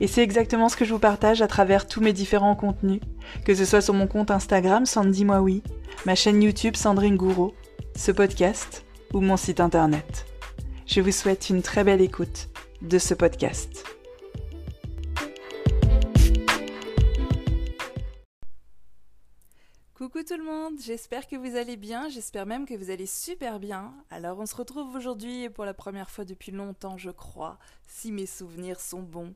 Et c'est exactement ce que je vous partage à travers tous mes différents contenus, que ce soit sur mon compte Instagram Sandy Moi ma chaîne YouTube Sandrine Gouraud, ce podcast ou mon site internet. Je vous souhaite une très belle écoute de ce podcast. Coucou tout le monde, j'espère que vous allez bien, j'espère même que vous allez super bien. Alors on se retrouve aujourd'hui pour la première fois depuis longtemps je crois, si mes souvenirs sont bons.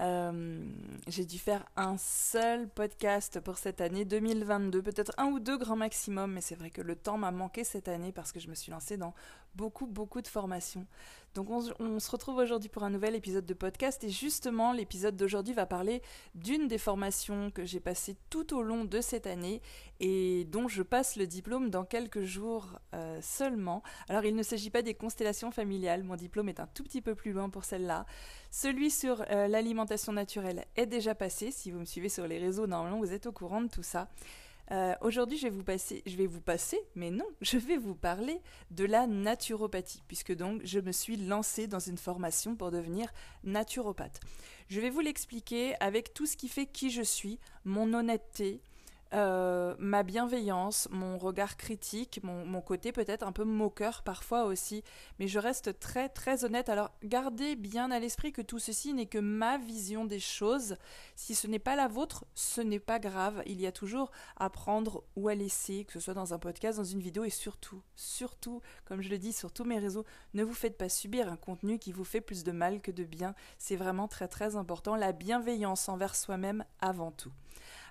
Euh, j'ai dû faire un seul podcast pour cette année 2022, peut-être un ou deux grand maximum, mais c'est vrai que le temps m'a manqué cette année parce que je me suis lancée dans beaucoup, beaucoup de formations. Donc on, se retrouve aujourd'hui pour un nouvel épisode de podcast et justement l'épisode d'aujourd'hui va parler d'une des formations que j'ai passées tout au long de cette année et dont je passe le diplôme dans quelques jours euh, seulement. Alors il ne s'agit pas des constellations familiales, mon diplôme est un tout petit peu plus loin pour celle-là. Celui sur euh, l'alimentation naturelle est déjà passé, si vous me suivez sur les réseaux, normalement vous êtes au courant de tout ça. Euh, aujourd'hui, je vais vous passer, je vais vous passer, mais non, je vais vous parler de la naturopathie, puisque donc je me suis lancée dans une formation pour devenir naturopathe. Je vais vous l'expliquer avec tout ce qui fait qui je suis, mon honnêteté, euh, ma bienveillance, mon regard critique, mon, côté peut-être un peu moqueur parfois aussi, mais je reste très très honnête. Alors gardez bien à l'esprit que tout ceci n'est que ma vision des choses. Si ce n'est pas la vôtre, ce n'est pas grave. Il y a toujours à prendre ou à laisser, que ce soit dans un podcast, dans une vidéo, et surtout, surtout, comme je le dis sur tous mes réseaux, ne vous faites pas subir un contenu qui vous fait plus de mal que de bien. C'est vraiment très très important. La bienveillance envers soi-même avant tout.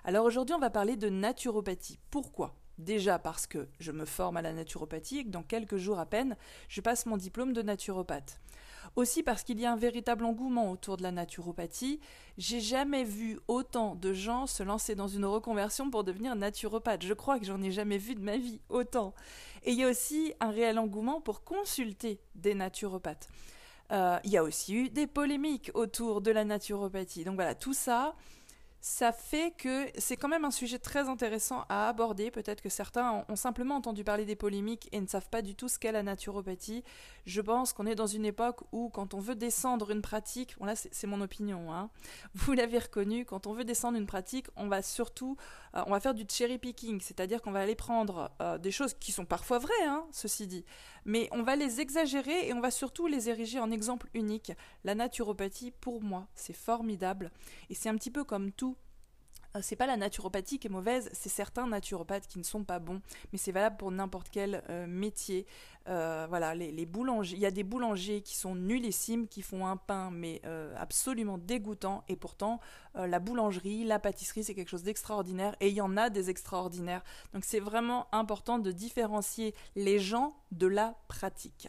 Alors aujourd'hui, on va parler de naturopathie. Pourquoi? Déjà parce que je me forme à la naturopathie et que dans quelques jours à peine, je passe mon diplôme de naturopathe. Aussi parce qu'il y a un véritable engouement autour de la naturopathie. J'ai jamais vu autant de gens se lancer dans une reconversion pour devenir naturopathe. Je crois que j'en ai jamais vu de ma vie autant. Et il y a aussi un réel engouement pour consulter des naturopathes. Euh, il y a aussi eu des polémiques autour de la naturopathie. Donc voilà, tout ça, ça fait que c'est quand même un sujet très intéressant à aborder. Peut-être que certains ont simplement entendu parler des polémiques et ne savent pas du tout ce qu'est la naturopathie. Je pense qu'on est dans une époque où quand on veut descendre une pratique, bon là c'est mon opinion, hein, vous l'avez reconnu, quand on veut descendre une pratique, on va surtout, euh, on va faire du cherry picking, c'est-à-dire qu'on va aller prendre euh, des choses qui sont parfois vraies, hein, ceci dit, mais on va les exagérer et on va surtout les ériger en exemple unique. La naturopathie, pour moi, c'est formidable et c'est un petit peu comme tout euh, c'est pas la naturopathie qui est mauvaise, c'est certains naturopathes qui ne sont pas bons, mais c'est valable pour n'importe quel métier. Euh, voilà, les, il y a des boulangers qui sont nullissimes, qui font un pain mais absolument dégoûtant, et pourtant la boulangerie, la pâtisserie, c'est quelque chose d'extraordinaire, et il y en a des extraordinaires. Donc c'est vraiment important de différencier les gens de la pratique.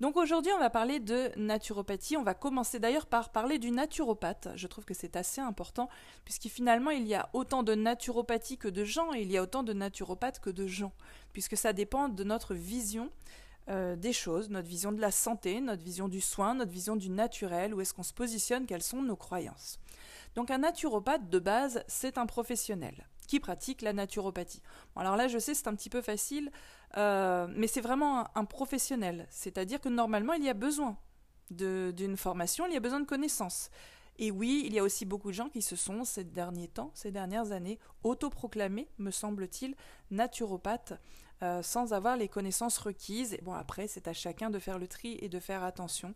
Donc aujourd'hui, on va parler de naturopathie. On va commencer d'ailleurs par parler du naturopathe. Je trouve que c'est assez important, puisque finalement, il y a autant de naturopathie que de gens, et il y a autant de naturopathes que de gens, puisque ça dépend de notre vision euh, des choses, notre vision de la santé, notre vision du soin, notre vision du naturel, où est-ce qu'on se positionne, quelles sont nos croyances. Donc un naturopathe de base, c'est un professionnel qui pratique la naturopathie. alors là, je sais, c'est un petit peu facile, euh, mais c'est vraiment un, professionnel. C'est-à-dire que normalement, il y a besoin d'une formation, il y a besoin de connaissances. Et oui, il y a aussi beaucoup de gens qui se sont, ces derniers temps, ces dernières années, autoproclamés, me semble-t-il, naturopathes, euh, sans avoir les connaissances requises. Et bon, après, c'est à chacun de faire le tri et de faire attention.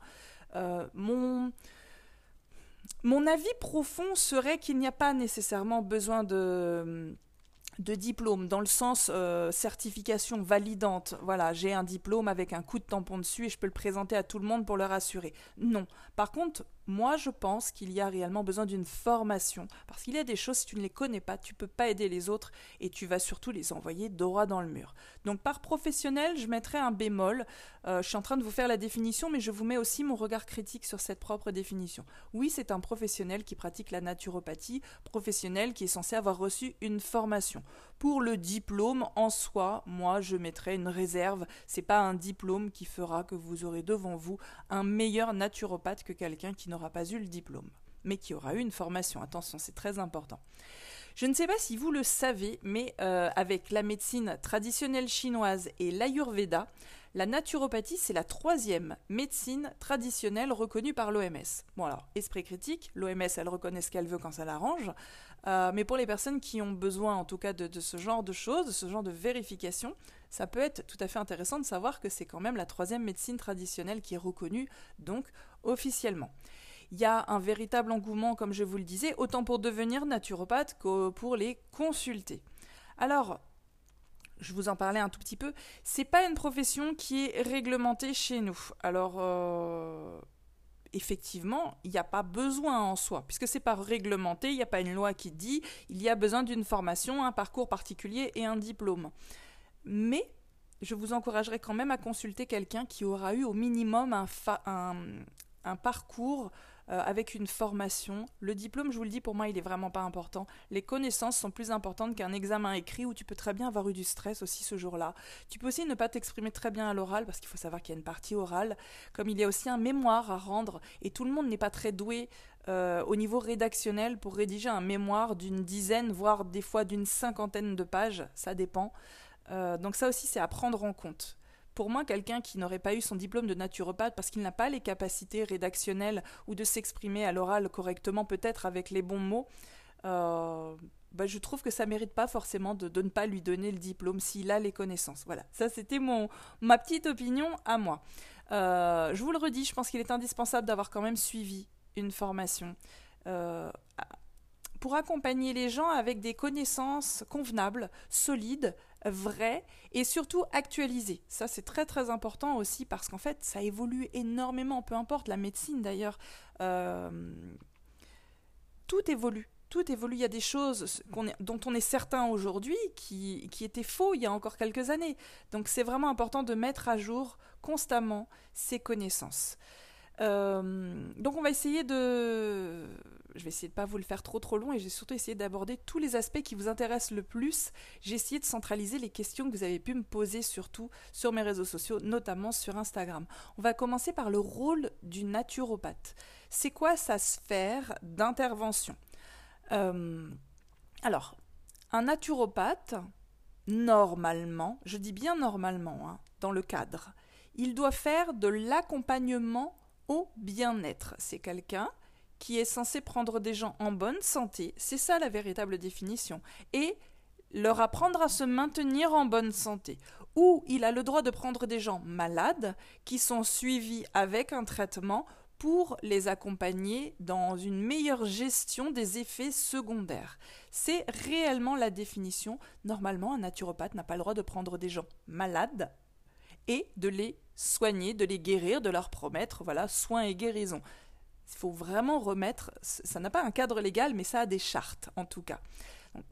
Euh, mon mon avis profond serait qu'il n'y a pas nécessairement besoin de, de diplôme dans le sens euh, certification validante. Voilà, j'ai un diplôme avec un coup de tampon dessus et je peux le présenter à tout le monde pour le rassurer. Non. Par contre, moi, je pense qu'il y a réellement besoin d'une formation. Parce qu'il y a des choses, si tu ne les connais pas, tu peux pas aider les autres et tu vas surtout les envoyer droit dans le mur. Donc, par professionnel, je mettrai un bémol. Euh, je suis en train de vous faire la définition, mais je vous mets aussi mon regard critique sur cette propre définition. Oui, c'est un professionnel qui pratique la naturopathie, professionnel qui est censé avoir reçu une formation. Pour le diplôme en soi, moi, je mettrai une réserve. C'est pas un diplôme qui fera que vous aurez devant vous un meilleur naturopathe que quelqu'un qui n'aura pas eu le diplôme, mais qui aura eu une formation. Attention, c'est très important. Je ne sais pas si vous le savez, mais euh, avec la médecine traditionnelle chinoise et l'ayurveda, la naturopathie, c'est la troisième médecine traditionnelle reconnue par l'OMS. Bon alors, esprit critique, l'OMS, elle reconnaît ce qu'elle veut quand ça l'arrange, euh, mais pour les personnes qui ont besoin en tout cas de, ce genre de choses, de ce genre de vérification, ça peut être tout à fait intéressant de savoir que c'est quand même la troisième médecine traditionnelle qui est reconnue, donc officiellement il y a un véritable engouement, comme je vous le disais, autant pour devenir naturopathe que pour les consulter. Alors, je vous en parlais un tout petit peu, c'est pas une profession qui est réglementée chez nous. Alors, euh, effectivement, il n'y a pas besoin en soi, puisque c'est pas réglementé, il n'y a pas une loi qui dit il y a besoin d'une formation, un parcours particulier et un diplôme. Mais je vous encouragerais quand même à consulter quelqu'un qui aura eu au minimum un, un parcours euh, avec une formation. Le diplôme, je vous le dis, pour moi, il est vraiment pas important. Les connaissances sont plus importantes qu'un examen écrit où tu peux très bien avoir eu du stress aussi ce jour-là. Tu peux aussi ne pas t'exprimer très bien à l'oral parce qu'il faut savoir qu'il y a une partie orale, comme il y a aussi un mémoire à rendre et tout le monde n'est pas très doué euh, au niveau rédactionnel pour rédiger un mémoire d'une dizaine, voire des fois d'une cinquantaine de pages, ça dépend. Euh, donc ça aussi, c'est à prendre en compte. Pour moi, quelqu'un qui n'aurait pas eu son diplôme de naturopathe parce qu'il n'a pas les capacités rédactionnelles ou de s'exprimer à l'oral correctement, peut-être avec les bons mots, euh, bah, je trouve que ça mérite pas forcément de, ne pas lui donner le diplôme s'il a les connaissances. Voilà, ça c'était mon ma petite opinion à moi. Euh, je vous le redis, je pense qu'il est indispensable d'avoir quand même suivi une formation. Euh, pour accompagner les gens avec des connaissances convenables, solides, vraies et surtout actualisées. Ça, c'est très très important aussi parce qu'en fait, ça évolue énormément, peu importe la médecine d'ailleurs. Euh, tout évolue. Tout évolue. Il y a des choses dont on est certain aujourd'hui qui, qui étaient faux il y a encore quelques années. Donc c'est vraiment important de mettre à jour constamment ces connaissances. Euh, donc on va essayer de je vais essayer de pas vous le faire trop trop long et j'ai surtout essayé d'aborder tous les aspects qui vous intéressent le plus. J'ai essayé de centraliser les questions que vous avez pu me poser surtout sur mes réseaux sociaux, notamment sur Instagram. On va commencer par le rôle du naturopathe. C'est quoi sa sphère d'intervention? Euh, Alors, un naturopathe, normalement, je dis bien normalement, hein, dans le cadre, il doit faire de l'accompagnement au bien-être. C'est quelqu'un qui est censé prendre des gens en bonne santé, c'est ça la véritable définition, et leur apprendre à se maintenir en bonne santé. Ou il a le droit de prendre des gens malades qui sont suivis avec un traitement pour les accompagner dans une meilleure gestion des effets secondaires. C'est réellement la définition. Normalement, un naturopathe n'a pas le droit de prendre des gens malades et de les soigner, de les guérir, de leur promettre voilà, soins et guérison. Il faut vraiment remettre, ça n'a pas un cadre légal, mais ça a des chartes en tout cas.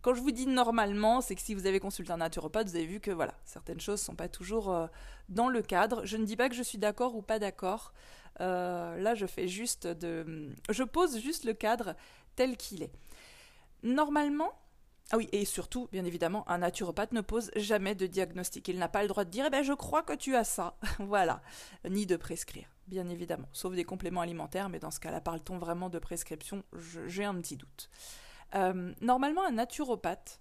quand je vous dis normalement, c'est que si vous avez consulté un naturopathe, vous avez vu que voilà, certaines choses ne sont pas toujours euh, dans le cadre. Je ne dis pas que je suis d'accord ou pas d'accord. Euh, là, je fais juste de, je pose juste le cadre tel qu'il est. Normalement, ah oui, et surtout, bien évidemment, un naturopathe ne pose jamais de diagnostic. Il n'a pas le droit de dire, eh ben, je crois que tu as ça. voilà. Ni de prescrire bien évidemment, sauf des compléments alimentaires, mais dans ce cas-là, parle-t-on vraiment de prescription J'ai un petit doute. Euh, normalement, un naturopathe,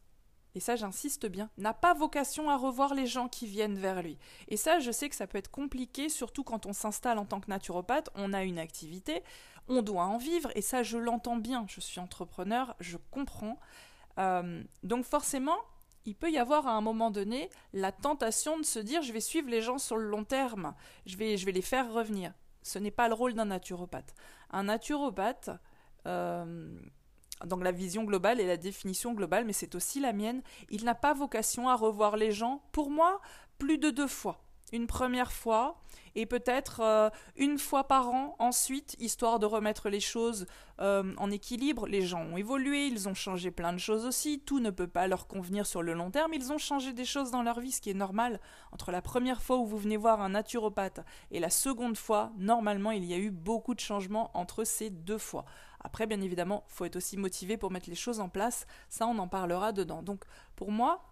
et ça j'insiste bien, n'a pas vocation à revoir les gens qui viennent vers lui. Et ça, je sais que ça peut être compliqué, surtout quand on s'installe en tant que naturopathe, on a une activité, on doit en vivre, et ça je l'entends bien, je suis entrepreneur, je comprends. Euh, donc forcément, il peut y avoir à un moment donné la tentation de se dire je vais suivre les gens sur le long terme, je vais, les faire revenir. Ce n'est pas le rôle d'un naturopathe. Un naturopathe, euh, dans la vision globale et la définition globale, mais c'est aussi la mienne, il n'a pas vocation à revoir les gens, pour moi, plus de deux fois. Une première fois, et peut-être euh, une fois par an ensuite, histoire de remettre les choses euh, en équilibre. Les gens ont évolué, ils ont changé plein de choses aussi, tout ne peut pas leur convenir sur le long terme, ils ont changé des choses dans leur vie, ce qui est normal. Entre la première fois où vous venez voir un naturopathe et la seconde fois, normalement, il y a eu beaucoup de changements entre ces deux fois. Après, bien évidemment, faut être aussi motivé pour mettre les choses en place. Ça, on en parlera dedans. Donc, pour moi,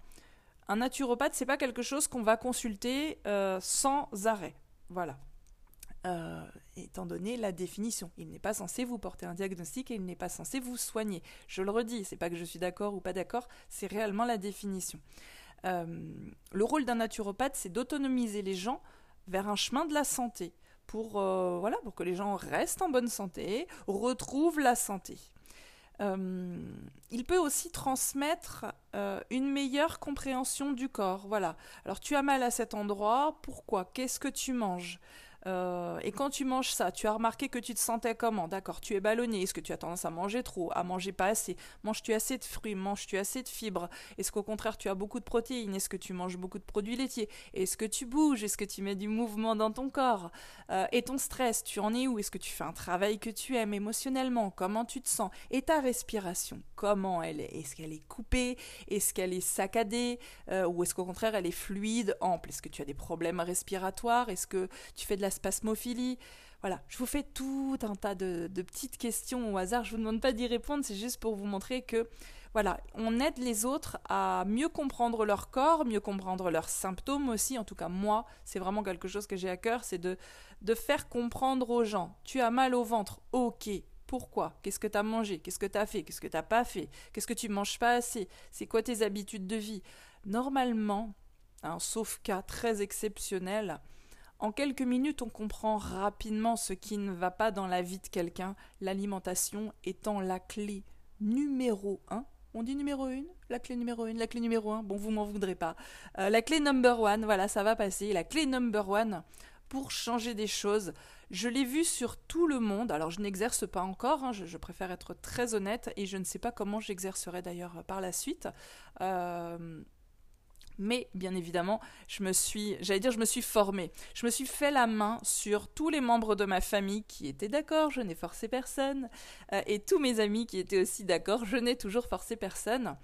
un naturopathe, c'est pas quelque chose qu'on va consulter euh, sans arrêt. Voilà. Euh, étant donné la définition, il n'est pas censé vous porter un diagnostic et il n'est pas censé vous soigner. Je le redis, c'est pas que je suis d'accord ou pas d'accord, c'est réellement la définition. Euh, le rôle d'un naturopathe, c'est d'autonomiser les gens vers un chemin de la santé pour, voilà, pour que les gens restent en bonne santé, retrouvent la santé. Euh, il peut aussi transmettre euh, une meilleure compréhension du corps. Voilà. Alors tu as mal à cet endroit, pourquoi? Qu'est-ce que tu manges? Euh, et quand tu manges ça, tu as remarqué que tu te sentais comment? D'accord, tu es ballonné. Est-ce que tu as tendance à manger trop, à manger pas assez? Manges-tu assez de fruits? Manges-tu assez de fibres? Est-ce qu'au contraire tu as beaucoup de protéines? Est-ce que tu manges beaucoup de produits laitiers? Est-ce que tu bouges? Est-ce que tu mets du mouvement dans ton corps? Euh, Et ton stress, tu en es où? Est-ce que tu fais un travail que tu aimes émotionnellement? Comment tu te sens? Et ta respiration, comment elle est? Est-ce qu'elle est coupée? Est-ce qu'elle est saccadée? Euh, Ou est-ce qu'au contraire elle est fluide, ample? Est-ce que tu as des problèmes respiratoires? Est-ce que tu fais de la spasmophilie. Voilà, je vous fais tout un tas de, petites questions au hasard. Je vous demande pas d'y répondre, c'est juste pour vous montrer que voilà, on aide les autres à mieux comprendre leur corps, mieux comprendre leurs symptômes aussi. En tout cas, moi, c'est vraiment quelque chose que j'ai à cœur, c'est de, faire comprendre aux gens. Tu as mal au ventre, ok. Pourquoi? Qu'est-ce que tu as mangé? Qu'est-ce que tu as fait? Qu'est-ce que tu pas fait? Qu'est-ce que tu manges pas assez? C'est quoi tes habitudes de vie? Normalement, un sauf cas très exceptionnel, en quelques minutes, on comprend rapidement ce qui ne va pas dans la vie de quelqu'un, l'alimentation étant la clé numéro un. On dit numéro une? La clé numéro une La clé numéro un? Bon, vous m'en voudrez pas. Euh, la clé number one, voilà, ça va passer. La clé number one pour changer des choses. Je l'ai vu sur tout le monde. Alors, je n'exerce pas encore, hein, je, préfère être très honnête et je ne sais pas comment j'exercerai d'ailleurs par la suite. Euh, mais bien évidemment, je me suis, j'allais dire, je me suis formée. Je me suis fait la main sur tous les membres de ma famille qui étaient d'accord, je n'ai forcé personne, euh, et tous mes amis qui étaient aussi d'accord, je n'ai toujours forcé personne.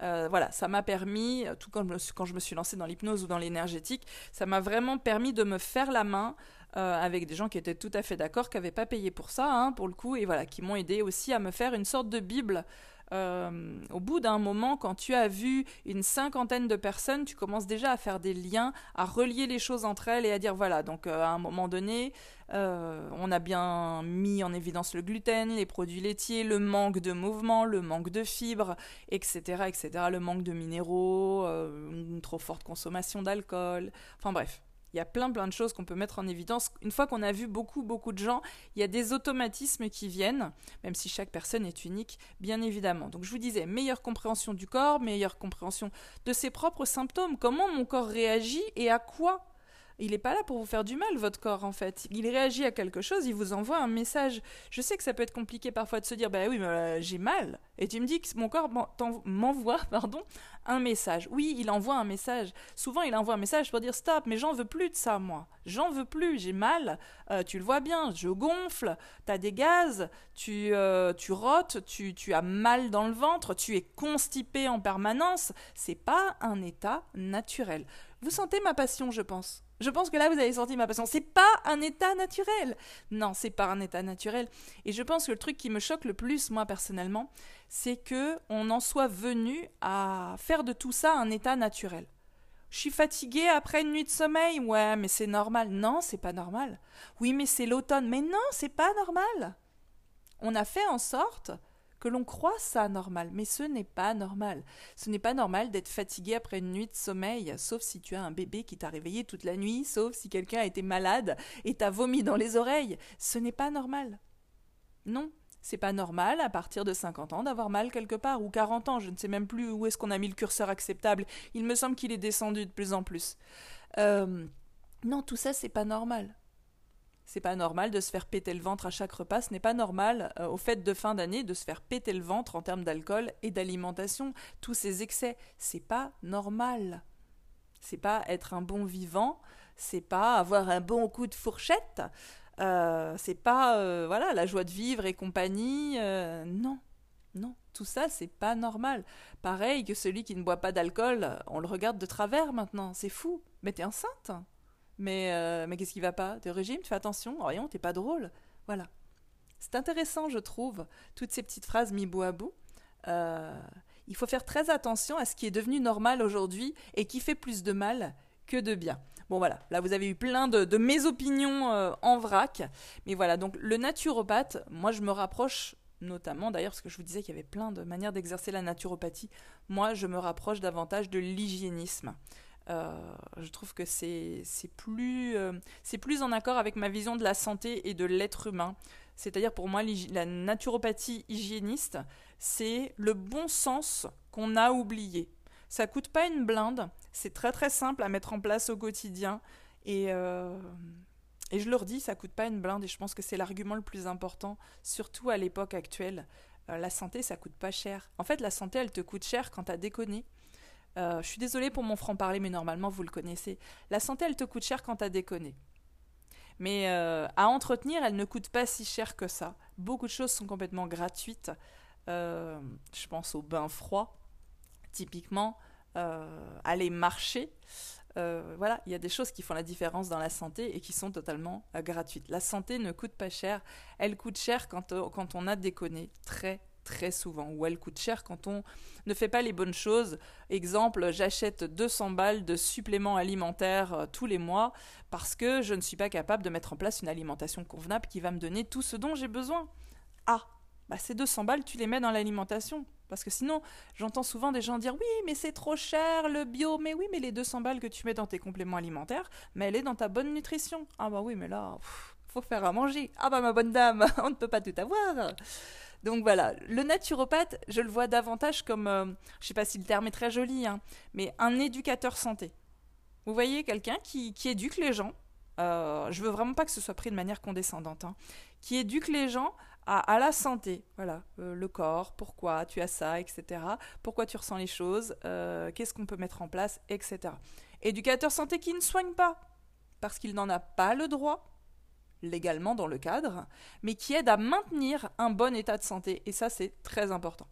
Euh, voilà, ça m'a permis, tout quand je, me suis, quand je me suis lancée dans l'hypnose ou dans l'énergétique, ça m'a vraiment permis de me faire la main euh, avec des gens qui étaient tout à fait d'accord, qui n'avaient pas payé pour ça, hein, pour le coup, et voilà, qui m'ont aidé aussi à me faire une sorte de Bible euh, au bout d'un moment, quand tu as vu une cinquantaine de personnes, tu commences déjà à faire des liens, à relier les choses entre elles et à dire voilà, donc euh, à un moment donné, euh, on a bien mis en évidence le gluten, les produits laitiers, le manque de mouvement, le manque de fibres, etc., etc., le manque de minéraux, une trop forte consommation d'alcool, enfin bref. Il y a plein plein de choses qu'on peut mettre en évidence. Une fois qu'on a vu beaucoup beaucoup de gens, il y a des automatismes qui viennent, même si chaque personne est unique, bien évidemment. Donc je vous disais, meilleure compréhension du corps, meilleure compréhension de ses propres symptômes, comment mon corps réagit et à quoi il n'est pas là pour vous faire du mal, votre corps, en fait. Il réagit à quelque chose, il vous envoie un message. Je sais que ça peut être compliqué parfois de se dire, bah oui, mais euh, j'ai mal. Et tu me dis que mon corps m'envoie, pardon, un message. Oui, il envoie un message. Souvent, il envoie un message pour dire, stop, mais j'en veux plus de ça, moi. J'en veux plus, j'ai mal. Euh, tu le vois bien, je gonfle, tu as des gaz, tu, euh, tu rotes, tu, tu as mal dans le ventre, tu es constipé en permanence. C'est pas un état naturel. Vous sentez ma passion, je pense. Je pense que là, vous avez senti ma passion. C'est pas un état naturel. Non, c'est pas un état naturel. Et je pense que le truc qui me choque le plus, moi personnellement, c'est que on en soit venu à faire de tout ça un état naturel. Je suis fatiguée après une nuit de sommeil. Ouais, mais c'est normal. Non, c'est pas normal. Oui, mais c'est l'automne. Mais non, c'est pas normal. On a fait en sorte que l'on croit ça normal, mais ce n'est pas normal. Ce n'est pas normal d'être fatigué après une nuit de sommeil, sauf si tu as un bébé qui t'a réveillé toute la nuit, sauf si quelqu'un a été malade et t'a vomi dans les oreilles. Ce n'est pas normal. Non, c'est pas normal à partir de 50 ans d'avoir mal quelque part, ou 40 ans, je ne sais même plus où est-ce qu'on a mis le curseur acceptable. Il me semble qu'il est descendu de plus en plus. Euh, non, tout ça, c'est pas normal. C'est pas normal de se faire péter le ventre à chaque repas. Ce n'est pas normal euh, au fait de fin d'année de se faire péter le ventre en termes d'alcool et d'alimentation. Tous ces excès, c'est pas normal. C'est pas être un bon vivant. C'est pas avoir un bon coup de fourchette. Euh, c'est pas euh, voilà la joie de vivre et compagnie. non, non, tout ça c'est pas normal. Pareil que celui qui ne boit pas d'alcool, on le regarde de travers maintenant. C'est fou. Mais t'es enceinte. Mais, euh, mais qu'est-ce qui va pas T'es régime, tu fais attention, voyons, t'es pas drôle. Voilà. C'est intéressant, je trouve, toutes ces petites phrases mis bout à bout. Euh, il faut faire très attention à ce qui est devenu normal aujourd'hui et qui fait plus de mal que de bien. Bon voilà, là vous avez eu plein de, mes opinions euh, en vrac. Mais voilà, donc le naturopathe, moi je me rapproche notamment d'ailleurs parce que je vous disais qu'il y avait plein de manières d'exercer la naturopathie. Moi je me rapproche davantage de l'hygiénisme. Euh, je trouve que c'est plus, euh, c'est plus en accord avec ma vision de la santé et de l'être humain. C'est-à-dire pour moi, la naturopathie hygiéniste, c'est le bon sens qu'on a oublié. Ça coûte pas une blinde, c'est très très simple à mettre en place au quotidien. Et, euh, je leur dis, ça coûte pas une blinde, et je pense que c'est l'argument le plus important, surtout à l'époque actuelle. la santé, ça coûte pas cher. En fait, la santé, elle te coûte cher quand tu as déconné. Euh, je suis désolée pour mon franc-parler, mais normalement, vous le connaissez. La santé, elle te coûte cher quand t'as déconné. Mais euh, à entretenir, elle ne coûte pas si cher que ça. Beaucoup de choses sont complètement gratuites. Euh, je pense au bain froid, typiquement. aller marcher. voilà, il y a des choses qui font la différence dans la santé et qui sont totalement gratuites. La santé ne coûte pas cher. Elle coûte cher quand, quand on a déconné. Très, très souvent, ou elle coûte cher quand on ne fait pas les bonnes choses. Exemple, j'achète 200 balles de suppléments alimentaires euh, tous les mois parce que je ne suis pas capable de mettre en place une alimentation convenable qui va me donner tout ce dont j'ai besoin. Ah, bah ces 200 balles, tu les mets dans l'alimentation. Parce que sinon, j'entends souvent des gens dire oui, mais c'est trop cher le bio. Mais oui, mais les 200 balles que tu mets dans tes compléments alimentaires, mais elle est dans ta bonne nutrition. Ah bah oui, mais là, faut faire à manger. Ah bah ma bonne dame, on ne peut pas tout avoir. Donc voilà, le naturopathe, je le vois davantage comme, euh, je sais pas si le terme est très joli, hein, mais un éducateur santé. Vous voyez, quelqu'un qui, éduque les gens, euh, je veux vraiment pas que ce soit pris de manière condescendante, hein, qui éduque les gens à, la santé, voilà, euh, le corps, pourquoi tu as ça, etc. Pourquoi tu ressens les choses, euh, qu'est-ce qu'on peut mettre en place, etc. Éducateur santé qui ne soigne pas, parce qu'il n'en a pas le droit, légalement dans le cadre, mais qui aide à maintenir un bon état de santé. Et ça, c'est très important.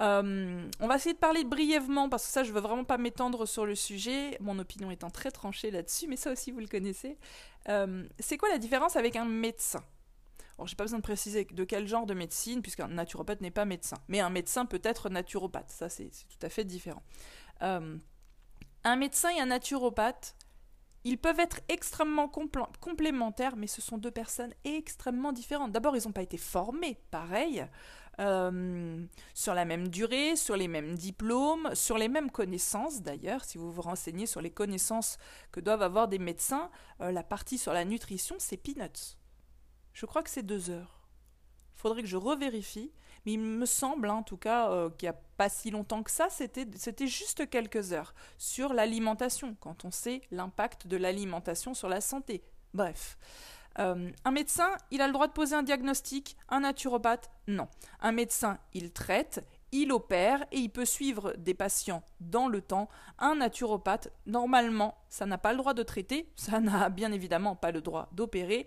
Euh, on va essayer de parler brièvement, parce que ça, je veux vraiment pas m'étendre sur le sujet, mon opinion étant très tranchée là-dessus, mais ça aussi, vous le connaissez. Euh, c'est quoi la différence avec un médecin? Alors, j'ai pas besoin de préciser de quel genre de médecine, puisqu'un naturopathe n'est pas médecin, mais un médecin peut être naturopathe, ça, c'est tout à fait différent. Euh, un médecin et un naturopathe, ils peuvent être extrêmement complémentaires, mais ce sont deux personnes extrêmement différentes. D'abord, ils n'ont pas été formés pareil, euh, sur la même durée, sur les mêmes diplômes, sur les mêmes connaissances d'ailleurs. Si vous vous renseignez sur les connaissances que doivent avoir des médecins, euh, la partie sur la nutrition, c'est peanuts. Je crois que c'est deux heures. Faudrait que je revérifie, mais il me semble, en tout cas, euh, qu'il n'y a pas si longtemps que ça, c'était juste quelques heures sur l'alimentation, quand on sait l'impact de l'alimentation sur la santé. Bref. Euh, un médecin, il a le droit de poser un diagnostic, un naturopathe, non. Un médecin, il traite, il opère et il peut suivre des patients dans le temps. Un naturopathe, normalement, ça n'a pas le droit de traiter, ça n'a bien évidemment pas le droit d'opérer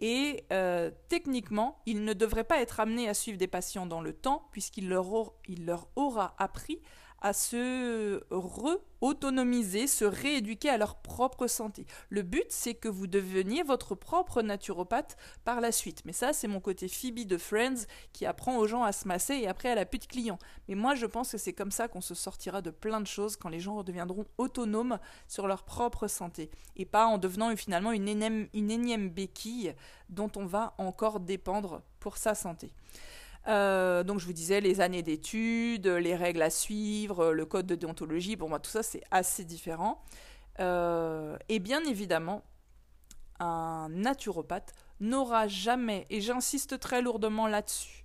et euh, techniquement, il ne devrait pas être amené à suivre des patients dans le temps puisqu'il leur, leur aura appris à se re-autonomiser, se rééduquer à leur propre santé. Le but, c'est que vous deveniez votre propre naturopathe par la suite. Mais ça, c'est mon côté Phoebe de Friends qui apprend aux gens à se masser et après elle a plus de clients. Mais moi, je pense que c'est comme ça qu'on se sortira de plein de choses quand les gens redeviendront autonomes sur leur propre santé et pas en devenant finalement une énième béquille dont on va encore dépendre pour sa santé. Euh, donc je vous disais les années d'études, les règles à suivre, le code de déontologie, pour moi tout ça c'est assez différent. Euh, et bien évidemment, un naturopathe n'aura jamais, et j'insiste très lourdement là-dessus,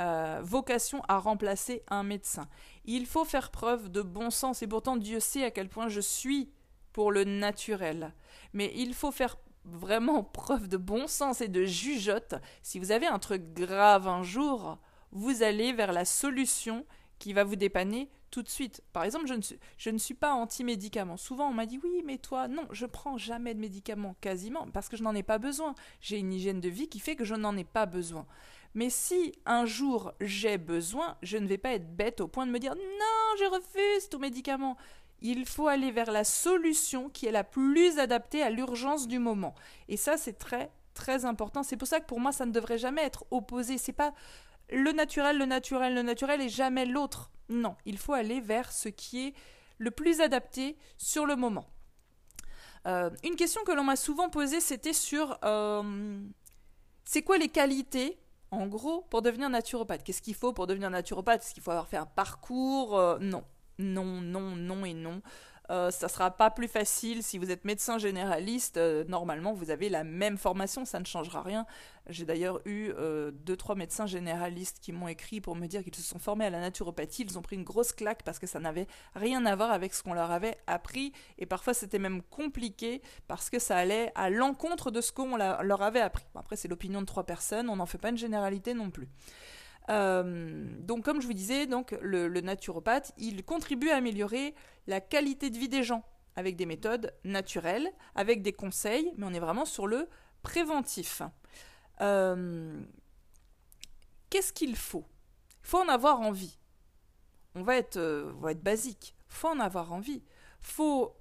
euh, vocation à remplacer un médecin. Il faut faire preuve de bon sens, et pourtant Dieu sait à quel point je suis pour le naturel. Mais il faut faire vraiment preuve de bon sens et de jugeote. Si vous avez un truc grave un jour, vous allez vers la solution qui va vous dépanner tout de suite. Par exemple, je ne suis, je ne suis pas anti-médicaments. Souvent, on m'a dit oui, mais toi, non, je prends jamais de médicaments, quasiment, parce que je n'en ai pas besoin. J'ai une hygiène de vie qui fait que je n'en ai pas besoin. Mais si un jour j'ai besoin, je ne vais pas être bête au point de me dire non, je refuse tout médicament. Il faut aller vers la solution qui est la plus adaptée à l'urgence du moment. Et ça, c'est très, très important. C'est pour ça que pour moi, ça ne devrait jamais être opposé. C'est pas le naturel, le naturel, le naturel et jamais l'autre. Non, il faut aller vers ce qui est le plus adapté sur le moment. Euh, une question que l'on m'a souvent posée, c'était sur euh, c'est quoi les qualités, en gros, pour devenir naturopathe? Qu'est-ce qu'il faut pour devenir naturopathe? Est-ce qu'il faut avoir fait un parcours? Euh, Non, non, non, non et non. Euh, ça sera pas plus facile si vous êtes médecin généraliste. Euh, normalement, vous avez la même formation, ça ne changera rien. J'ai d'ailleurs eu euh, deux, trois médecins généralistes qui m'ont écrit pour me dire qu'ils se sont formés à la naturopathie. Ils ont pris une grosse claque parce que ça n'avait rien à voir avec ce qu'on leur avait appris. Et parfois, c'était même compliqué parce que ça allait à l'encontre de ce qu'on leur avait appris. après, c'est l'opinion de trois personnes. On n'en fait pas une généralité non plus. Euh, donc, comme je vous disais, donc le, naturopathe, il contribue à améliorer la qualité de vie des gens avec des méthodes naturelles, avec des conseils, mais on est vraiment sur le préventif. Euh, qu'est-ce qu'il faut? Il faut en avoir envie. On va être, euh, être basique. faut en avoir envie. faut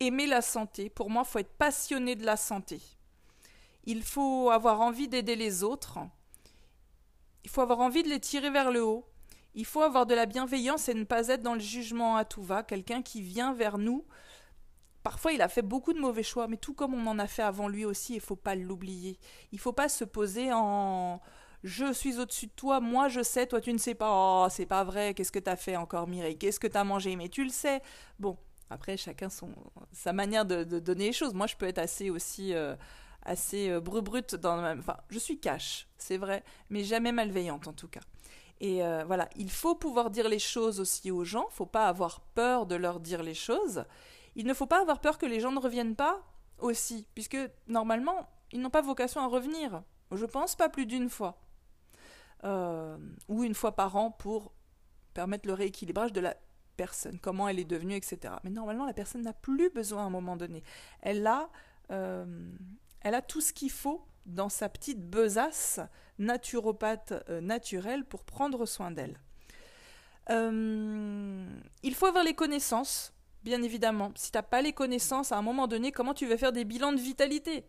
aimer la santé. Pour moi, il faut être passionné de la santé. Il faut avoir envie d'aider les autres. Il faut avoir envie de les tirer vers le haut. Il faut avoir de la bienveillance et ne pas être dans le jugement à tout va. Quelqu'un qui vient vers nous. Parfois, il a fait beaucoup de mauvais choix, mais tout comme on en a fait avant lui aussi, il ne faut pas l'oublier. Il ne faut pas se poser en je suis au-dessus de toi, moi je sais, toi tu ne sais pas. Oh, c'est pas vrai, qu'est-ce que tu as fait encore, Mireille? Qu'est-ce que tu as mangé? Mais tu le sais. Bon, après, chacun sa manière de, donner les choses. Moi, je peux être assez aussi. Euh, assez euh, brut dans même. Enfin, je suis cash, c'est vrai, mais jamais malveillante en tout cas. Et euh, voilà, il faut pouvoir dire les choses aussi aux gens, faut pas avoir peur de leur dire les choses. Il ne faut pas avoir peur que les gens ne reviennent pas aussi, puisque normalement, ils n'ont pas vocation à revenir. Je pense pas plus d'une fois. Euh, ou une fois par an pour permettre le rééquilibrage de la personne, comment elle est devenue, etc. Mais normalement, la personne n'a plus besoin à un moment donné. Elle a, elle a tout ce qu'il faut dans sa petite besace naturopathe euh, naturelle pour prendre soin d'elle. Euh, il faut avoir les connaissances, bien évidemment. Si tu n'as pas les connaissances, à un moment donné, comment tu veux faire des bilans de vitalité?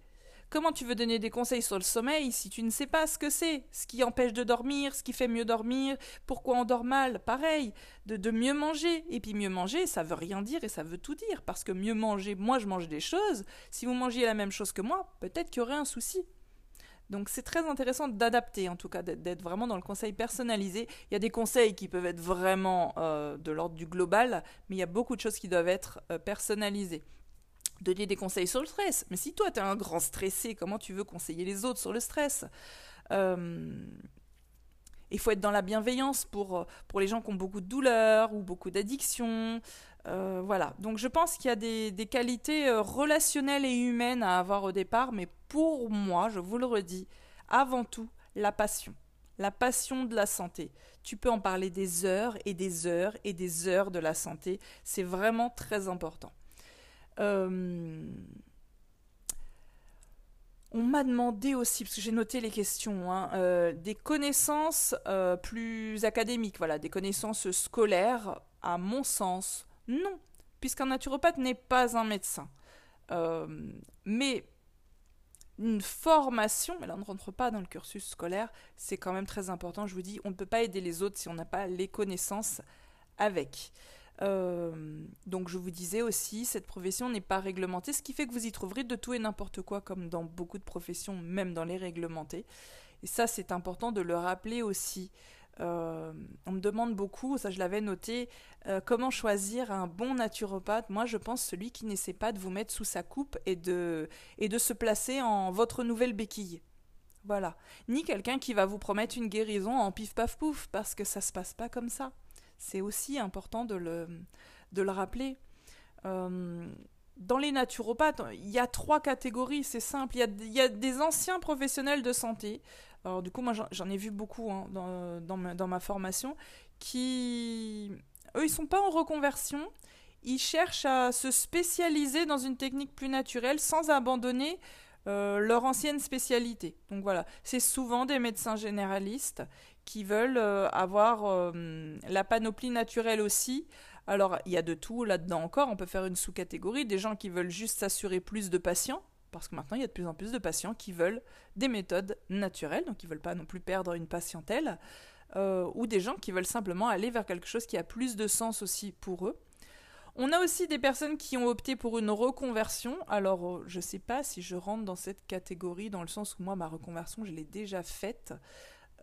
Comment tu veux donner des conseils sur le sommeil si tu ne sais pas ce que c'est? Ce qui empêche de dormir, ce qui fait mieux dormir, pourquoi on dort mal? Pareil, de, mieux manger. Et puis mieux manger, ça veut rien dire et ça veut tout dire. Parce que mieux manger, moi je mange des choses. Si vous mangiez la même chose que moi, peut-être qu'il y aurait un souci. Donc c'est très intéressant d'adapter, en tout cas, d'être vraiment dans le conseil personnalisé. Il y a des conseils qui peuvent être vraiment euh, de l'ordre du global, mais il y a beaucoup de choses qui doivent être euh, personnalisées donner des conseils sur le stress. Mais si toi, tu es un grand stressé, comment tu veux conseiller les autres sur le stress? Euh, Il faut être dans la bienveillance pour, pour les gens qui ont beaucoup de douleurs ou beaucoup d'addictions. Euh, voilà. Donc je pense qu'il y a des, qualités euh, relationnelles et humaines à avoir au départ, mais pour moi, je vous le redis, avant tout, la passion. La passion de la santé. Tu peux en parler des heures et des heures et des heures de la santé. C'est vraiment très important. Euh, on m'a demandé aussi, parce que j'ai noté les questions, hein, euh, des connaissances euh, plus académiques, voilà, des connaissances scolaires, à mon sens, non, puisqu'un naturopathe n'est pas un médecin. mais une formation, là on ne rentre pas dans le cursus scolaire, c'est quand même très important. Je vous dis, on ne peut pas aider les autres si on n'a pas les connaissances avec. Euh, donc je vous disais aussi, cette profession n'est pas réglementée, ce qui fait que vous y trouverez de tout et n'importe quoi, comme dans beaucoup de professions, même dans les réglementées. Et ça, c'est important de le rappeler aussi. Euh, on me demande beaucoup, ça je l'avais noté, euh, comment choisir un bon naturopathe. Moi, je pense celui qui n'essaie pas de vous mettre sous sa coupe et de, et de se placer en votre nouvelle béquille. Voilà. Ni quelqu'un qui va vous promettre une guérison en pif paf pouf, parce que ça se passe pas comme ça. C'est aussi important de le, de le rappeler. Euh, dans les naturopathes, il y a trois catégories, c'est simple. Il y, a, des anciens professionnels de santé. Alors du coup, moi j'en ai vu beaucoup hein, dans, ma, dans, ma, formation, qui, eux, ils sont pas en reconversion. Ils cherchent à se spécialiser dans une technique plus naturelle sans abandonner euh, leur ancienne spécialité. Donc voilà, c'est souvent des médecins généralistes qui veulent euh, avoir euh, la panoplie naturelle aussi. Alors il y a de tout là-dedans encore, on peut faire une sous-catégorie, des gens qui veulent juste s'assurer plus de patients, parce que maintenant il y a de plus en plus de patients qui veulent des méthodes naturelles, donc ils ne veulent pas non plus perdre une patientèle, ou des gens qui veulent simplement aller vers quelque chose qui a plus de sens aussi pour eux. On a aussi des personnes qui ont opté pour une reconversion. Alors, euh, je ne sais pas si je rentre dans cette catégorie, dans le sens où moi, ma reconversion, je l'ai déjà faite.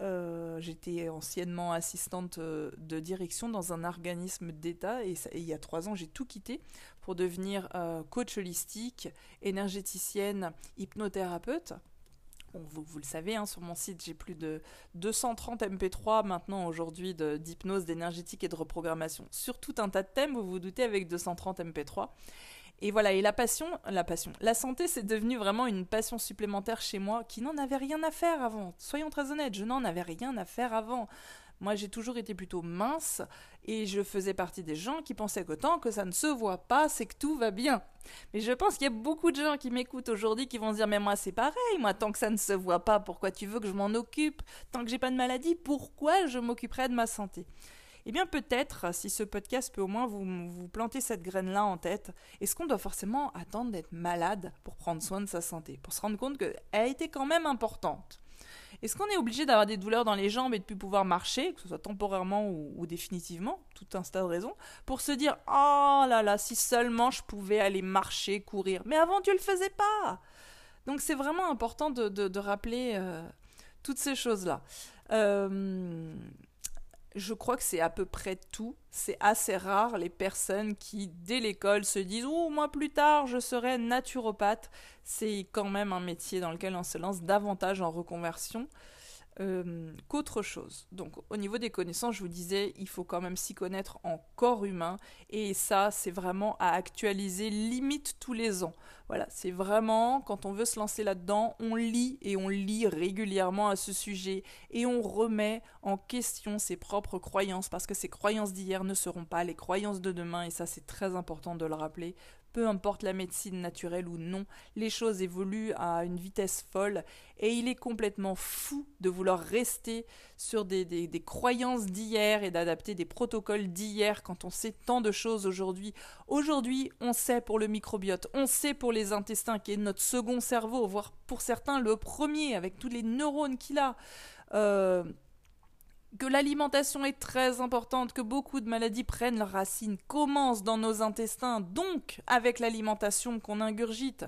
Euh, j'étais anciennement assistante euh, de direction dans un organisme d'État et, il y a trois ans, j'ai tout quitté pour devenir coach holistique, énergéticienne, hypnothérapeute vous, le savez, hein, sur mon site, j'ai plus de 230 MP3 maintenant aujourd'hui d'hypnose, d'énergétique et de reprogrammation sur tout un tas de thèmes, vous vous doutez, avec 230 MP3. Et voilà, et la passion, la passion, la santé, c'est devenu vraiment une passion supplémentaire chez moi qui n'en avait rien à faire avant. Soyons très honnêtes, je n'en avais rien à faire avant. Moi, j'ai toujours été plutôt mince et je faisais partie des gens qui pensaient qu'autant que ça ne se voit pas, c'est que tout va bien. Mais je pense qu'il y a beaucoup de gens qui m'écoutent aujourd'hui qui vont se dire Mais moi, c'est pareil, moi, tant que ça ne se voit pas, pourquoi tu veux que je m'en occupe? Tant que j'ai pas de maladie, pourquoi je m'occuperai de ma santé? Eh bien peut-être, si ce podcast peut au moins vous, vous planter cette graine-là en tête, est-ce qu'on doit forcément attendre d'être malade pour prendre soin de sa santé Pour se rendre compte qu'elle a été quand même importante? Est-ce qu'on est obligé d'avoir des douleurs dans les jambes et de plus pouvoir marcher, que ce soit temporairement ou, définitivement, tout un tas de raisons, pour se dire Oh là là, si seulement je pouvais aller marcher, courir. Mais avant, tu le faisais pas Donc c'est vraiment important de, rappeler euh, toutes ces choses-là. Euh, je crois que c'est à peu près tout. C'est assez rare les personnes qui, dès l'école, se disent Oh, moi plus tard, je serai naturopathe. C'est quand même un métier dans lequel on se lance davantage en reconversion. Euh, qu'autre chose. Donc au niveau des connaissances, je vous disais, il faut quand même s'y connaître en corps humain et ça, c'est vraiment à actualiser limite tous les ans. Voilà, c'est vraiment quand on veut se lancer là-dedans, on lit et on lit régulièrement à ce sujet et on remet en question ses propres croyances parce que ces croyances d'hier ne seront pas les croyances de demain et ça c'est très important de le rappeler peu importe la médecine naturelle ou non, les choses évoluent à une vitesse folle et il est complètement fou de vouloir rester sur des, croyances d'hier et d'adapter des protocoles d'hier quand on sait tant de choses aujourd'hui. Aujourd'hui, on sait pour le microbiote, on sait pour les intestins qui est notre second cerveau, voire pour certains le premier avec tous les neurones qu'il a. Euh, que l'alimentation est très importante, que beaucoup de maladies prennent leurs racines, commencent dans nos intestins, donc avec l'alimentation qu'on ingurgite.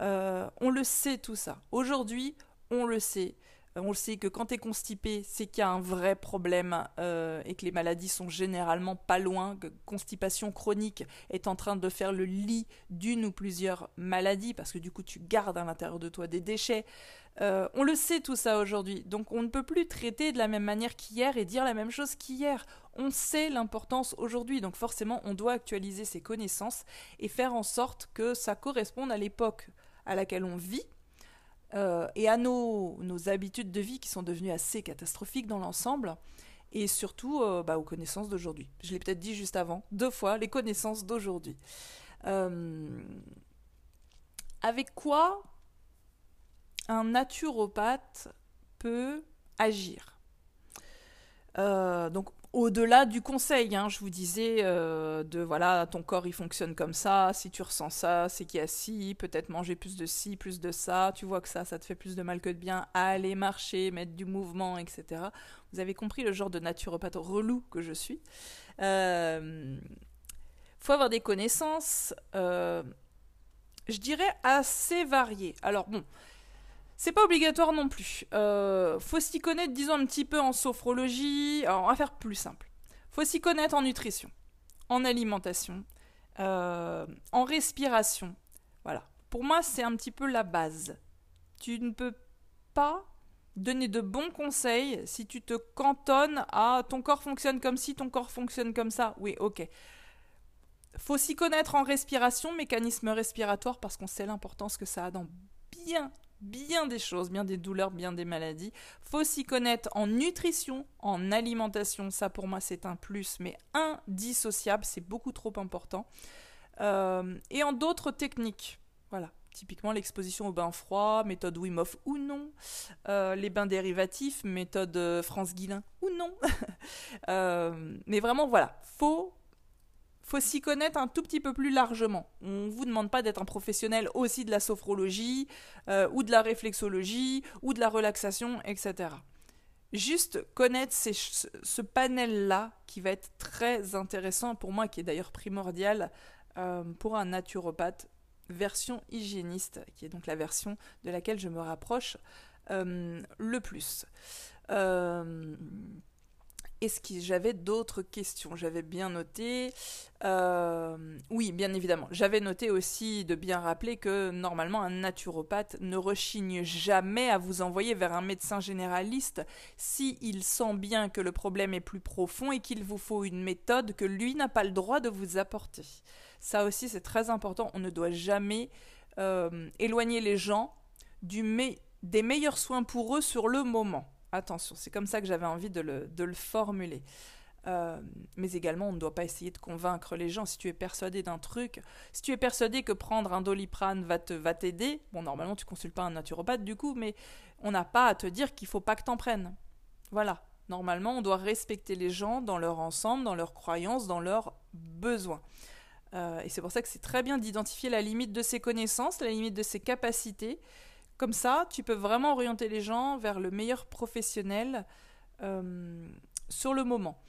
Euh, on le sait tout ça. Aujourd'hui, on le sait. Euh, on le sait que quand tu es constipé, c'est qu'il y a un vrai problème euh, et que les maladies sont généralement pas loin, que constipation chronique est en train de faire le lit d'une ou plusieurs maladies parce que du coup tu gardes à l'intérieur de toi des déchets. Euh, on le sait tout ça aujourd'hui, donc on ne peut plus traiter de la même manière qu'hier et dire la même chose qu'hier. On sait l'importance aujourd'hui, donc forcément on doit actualiser ses connaissances et faire en sorte que ça corresponde à l'époque à laquelle on vit euh, et à nos, habitudes de vie qui sont devenues assez catastrophiques dans l'ensemble et surtout euh, bah, aux connaissances d'aujourd'hui. Je l'ai peut-être dit juste avant, deux fois, les connaissances d'aujourd'hui. avec quoi un naturopathe peut agir? Euh, donc au-delà du conseil, hein, je vous disais euh, de voilà, ton corps il fonctionne comme ça, si tu ressens ça, c'est qu'il y a ci, peut-être manger plus de ci, plus de ça, tu vois que ça, ça te fait plus de mal que de bien, aller marcher, mettre du mouvement, etc. Vous avez compris le genre de naturopathe relou que je suis. Euh, faut avoir des connaissances, euh, je dirais assez variées. Alors bon, c'est pas obligatoire non plus. Euh, faut s'y connaître, disons, un petit peu en sophrologie. Alors, on va faire plus simple. Faut s'y connaître en nutrition, en alimentation, euh, en respiration. Voilà. Pour moi, c'est un petit peu la base. Tu ne peux pas donner de bons conseils si tu te cantonnes à ton corps fonctionne comme si, ton corps fonctionne comme ça. Oui, ok. faut s'y connaître en respiration, mécanisme respiratoire, parce qu'on sait l'importance que ça a dans bien, bien des choses, bien des douleurs, bien des maladies. Faut s'y connaître en nutrition, en alimentation. Ça, pour moi, c'est un plus, mais indissociable. C'est beaucoup trop important. Euh, et en d'autres techniques. Voilà. Typiquement l'exposition au bain froid, méthode Wim Hof ou non. Euh, les bains dérivatifs, méthode euh, France Guilin ou non. mais vraiment, voilà. Faut faut s'y connaître un tout petit peu plus largement. On ne vous demande pas d'être un professionnel aussi de la sophrologie, euh, ou de la réflexologie, ou de la relaxation, etc. Juste connaître ce panel-là qui va être très intéressant pour moi, qui est d'ailleurs primordial euh, pour un naturopathe version hygiéniste, qui est donc la version de laquelle je me rapproche euh, le plus. Est-ce que j'avais d'autres questions? J'avais bien noté. Euh, oui, bien évidemment. J'avais noté aussi de bien rappeler que normalement un naturopathe ne rechigne jamais à vous envoyer vers un médecin généraliste s'il sent bien que le problème est plus profond et qu'il vous faut une méthode que lui n'a pas le droit de vous apporter. Ça aussi c'est très important. On ne doit jamais euh, éloigner les gens des meilleurs soins pour eux sur le moment. Attention, c'est comme ça que j'avais envie de le, formuler. Euh, mais également, on ne doit pas essayer de convaincre les gens. Si tu es persuadé d'un truc, si tu es persuadé que prendre un doliprane va t'aider, bon, normalement, tu consultes pas un naturopathe du coup, mais on n'a pas à te dire qu'il faut pas que t'en prennes. Voilà. Normalement, on doit respecter les gens dans leur ensemble, dans leurs croyances, dans leurs besoins. Euh, et c'est pour ça que c'est très bien d'identifier la limite de ses connaissances, la limite de ses capacités, comme ça, tu peux vraiment orienter les gens vers le meilleur professionnel euh, sur le moment.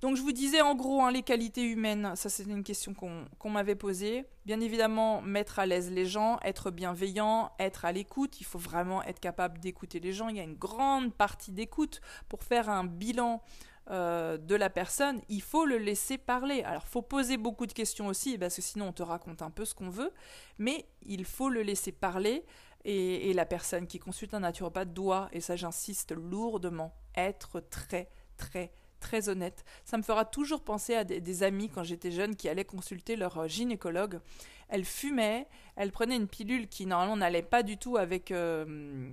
Donc je vous disais en gros hein, les qualités humaines, ça c'est une question qu'on m'avait posée. Bien évidemment, mettre à l'aise les gens, être bienveillant, être à l'écoute, il faut vraiment être capable d'écouter les gens. Il y a une grande partie d'écoute pour faire un bilan euh, de la personne, il faut le laisser parler. Alors, faut poser beaucoup de questions aussi, parce que sinon on te raconte un peu ce qu'on veut, mais il faut le laisser parler. Et, la personne qui consulte un naturopathe doit, et ça j'insiste lourdement, être très très très honnête. Ça me fera toujours penser à des amis quand j'étais jeune qui allaient consulter leur gynécologue elle fumait, elle prenait une pilule qui normalement n'allait pas du tout avec, euh,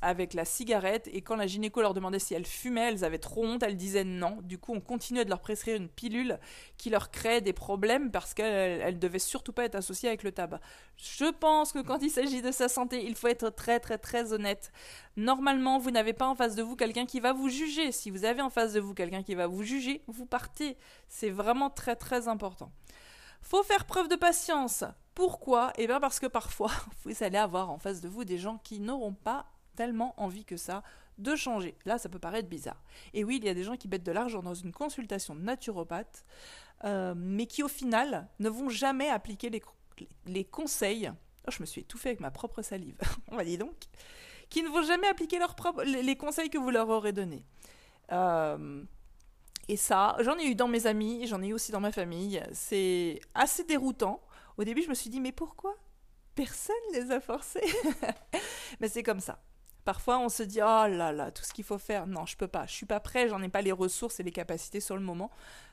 avec la cigarette, et quand la gynéco leur demandait si elles fumaient, elles avaient trop honte, elles disaient non. Du coup, on continuait de leur prescrire une pilule qui leur créait des problèmes parce qu'elle ne devait surtout pas être associée avec le tabac. Je pense que quand il s'agit de sa santé, il faut être très très très honnête. Normalement, vous n'avez pas en face de vous quelqu'un qui va vous juger. Si vous avez en face de vous quelqu'un qui va vous juger, vous partez. C'est vraiment très très important. Faut faire preuve de patience. Pourquoi? Eh bien parce que parfois, vous allez avoir en face de vous des gens qui n'auront pas tellement envie que ça de changer. Là, ça peut paraître bizarre. Et oui, il y a des gens qui mettent de l'argent dans une consultation naturopathe, euh, mais qui au final ne vont jamais appliquer les, conseils. Oh, je me suis étouffée avec ma propre salive. On va dire donc. Qui ne vont jamais appliquer les, conseils que vous leur aurez donnés. Euh, et ça, j'en ai eu dans mes amis, j'en ai eu aussi dans ma famille. C'est assez déroutant. Au début, je me suis dit, mais pourquoi Personne les a forcés. mais c'est comme ça. Parfois, on se dit, oh là là, tout ce qu'il faut faire. Non, je peux pas. Je suis pas prêt, j'en ai pas les ressources et les capacités sur le moment.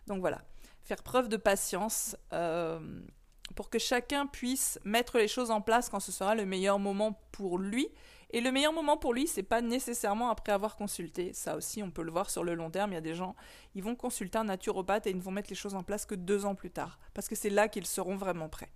Donc voilà, faire preuve de patience euh, pour que chacun puisse mettre les choses en place quand ce sera le meilleur moment pour lui et le meilleur moment pour lui, c'est pas nécessairement après avoir consulté. Ça aussi, on peut le voir sur le long terme. Il y a des gens, ils vont consulter un naturopathe et ils ne vont mettre les choses en place que deux ans plus tard, parce que c'est là qu'ils seront vraiment prêts.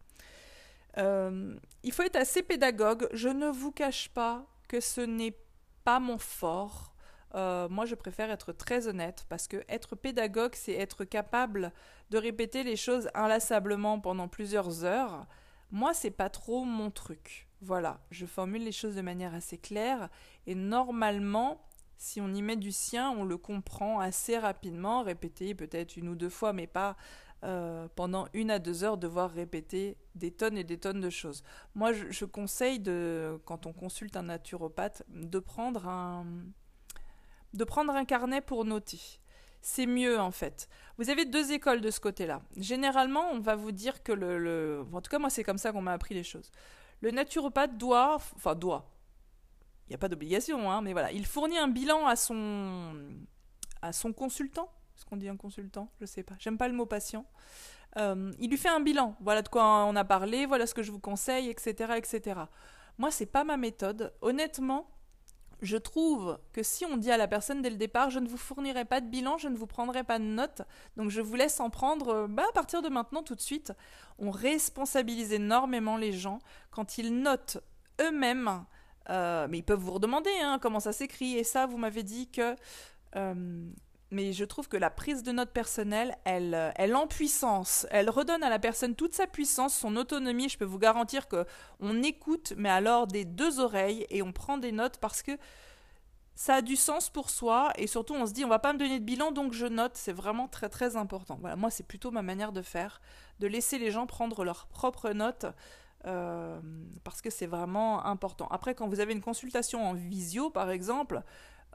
Euh, il faut être assez pédagogue. Je ne vous cache pas que ce n'est pas mon fort. Euh, moi, je préfère être très honnête parce que être pédagogue, c'est être capable de répéter les choses inlassablement pendant plusieurs heures. Moi, c'est pas trop mon truc. Voilà, je formule les choses de manière assez claire et normalement, si on y met du sien, on le comprend assez rapidement, répéter peut-être une ou deux fois, mais pas euh, pendant une à deux heures devoir répéter des tonnes et des tonnes de choses. Moi, je, conseille de, quand on consulte un naturopathe, de prendre un, de prendre un carnet pour noter. C'est mieux en fait. Vous avez deux écoles de ce côté-là. Généralement, on va vous dire que le... En tout cas, moi, c'est comme ça qu'on m'a appris les choses. Le naturopathe doit, enfin doit, il n'y a pas d'obligation, hein, mais voilà, il fournit un bilan à son, à son consultant. Est-ce qu'on dit un consultant? Je sais pas. J'aime pas le mot patient. Euh, il lui fait un bilan. Voilà de quoi on a parlé, voilà ce que je vous conseille, etc., etc. Moi, c'est pas ma méthode. Honnêtement, je trouve que si on dit à la personne dès le départ, je ne vous fournirai pas de bilan, je ne vous prendrai pas de notes, donc je vous laisse en prendre euh, bah, à partir de maintenant tout de suite, on responsabilise énormément les gens. Quand ils notent eux-mêmes, euh, mais ils peuvent vous redemander hein, comment ça s'écrit, et ça, vous m'avez dit que... Euh, mais je trouve que la prise de notes personnelle, elle, elle en puissance, elle redonne à la personne toute sa puissance, son autonomie. Je peux vous garantir que on écoute, mais alors des deux oreilles, et on prend des notes parce que ça a du sens pour soi, et surtout on se dit on va pas me donner de bilan, donc je note. C'est vraiment très très important. Voilà, moi c'est plutôt ma manière de faire, de laisser les gens prendre leurs propres notes. Euh, parce que c'est vraiment important. Après, quand vous avez une consultation en visio, par exemple,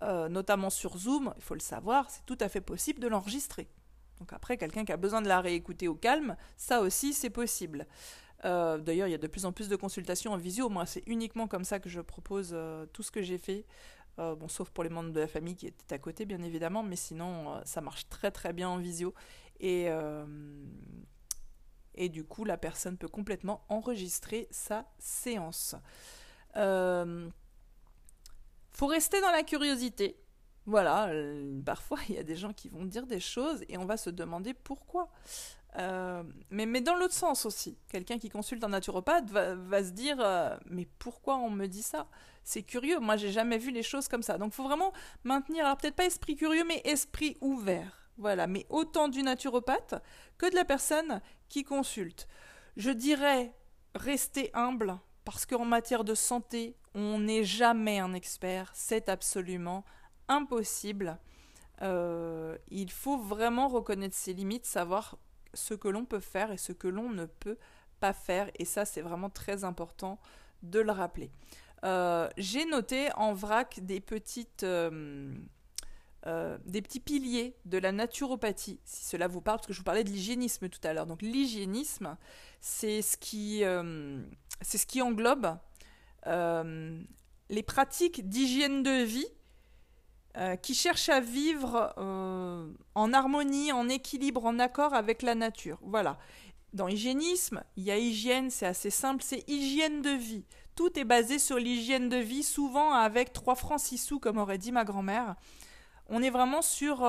euh, notamment sur Zoom, il faut le savoir, c'est tout à fait possible de l'enregistrer. Donc après, quelqu'un qui a besoin de la réécouter au calme, ça aussi c'est possible. Euh, d'ailleurs, il y a de plus en plus de consultations en visio. Moi, c'est uniquement comme ça que je propose euh, tout ce que j'ai fait. bon, sauf pour les membres de la famille qui étaient à côté, bien évidemment, mais sinon, ça marche très très bien en visio. Et, du coup, la personne peut complètement enregistrer sa séance. Faut rester dans la curiosité. Voilà, euh, parfois il y a des gens qui vont dire des choses et on va se demander pourquoi. Euh, mais, mais dans l'autre sens aussi, quelqu'un qui consulte un naturopathe va, se dire euh, mais pourquoi on me dit ça? C'est curieux, moi j'ai jamais vu les choses comme ça. Donc il faut vraiment maintenir, alors peut-être pas esprit curieux, mais esprit ouvert. Voilà, mais autant du naturopathe que de la personne qui consulte. Je dirais rester humble, parce qu'en matière de santé, on n'est jamais un expert, c'est absolument impossible. Euh, il faut vraiment reconnaître ses limites, savoir ce que l'on peut faire et ce que l'on ne peut pas faire, et ça c'est vraiment très important de le rappeler. Euh, j'ai noté en vrac des petites... Euh, des petits piliers de la naturopathie, si cela vous parle, parce que je vous parlais de l'hygiénisme tout à l'heure. Donc l'hygiénisme, c'est ce ce qui englobe euh, les pratiques d'hygiène de vie euh, qui cherchent à vivre euh, en harmonie, en équilibre, en accord avec la nature. Voilà. Dans hygiénisme, il y a hygiène, c'est assez simple, c'est hygiène de vie. Tout est basé sur l'hygiène de vie, souvent avec 3 francs 6 sous, comme aurait dit ma grand-mère. On est vraiment sur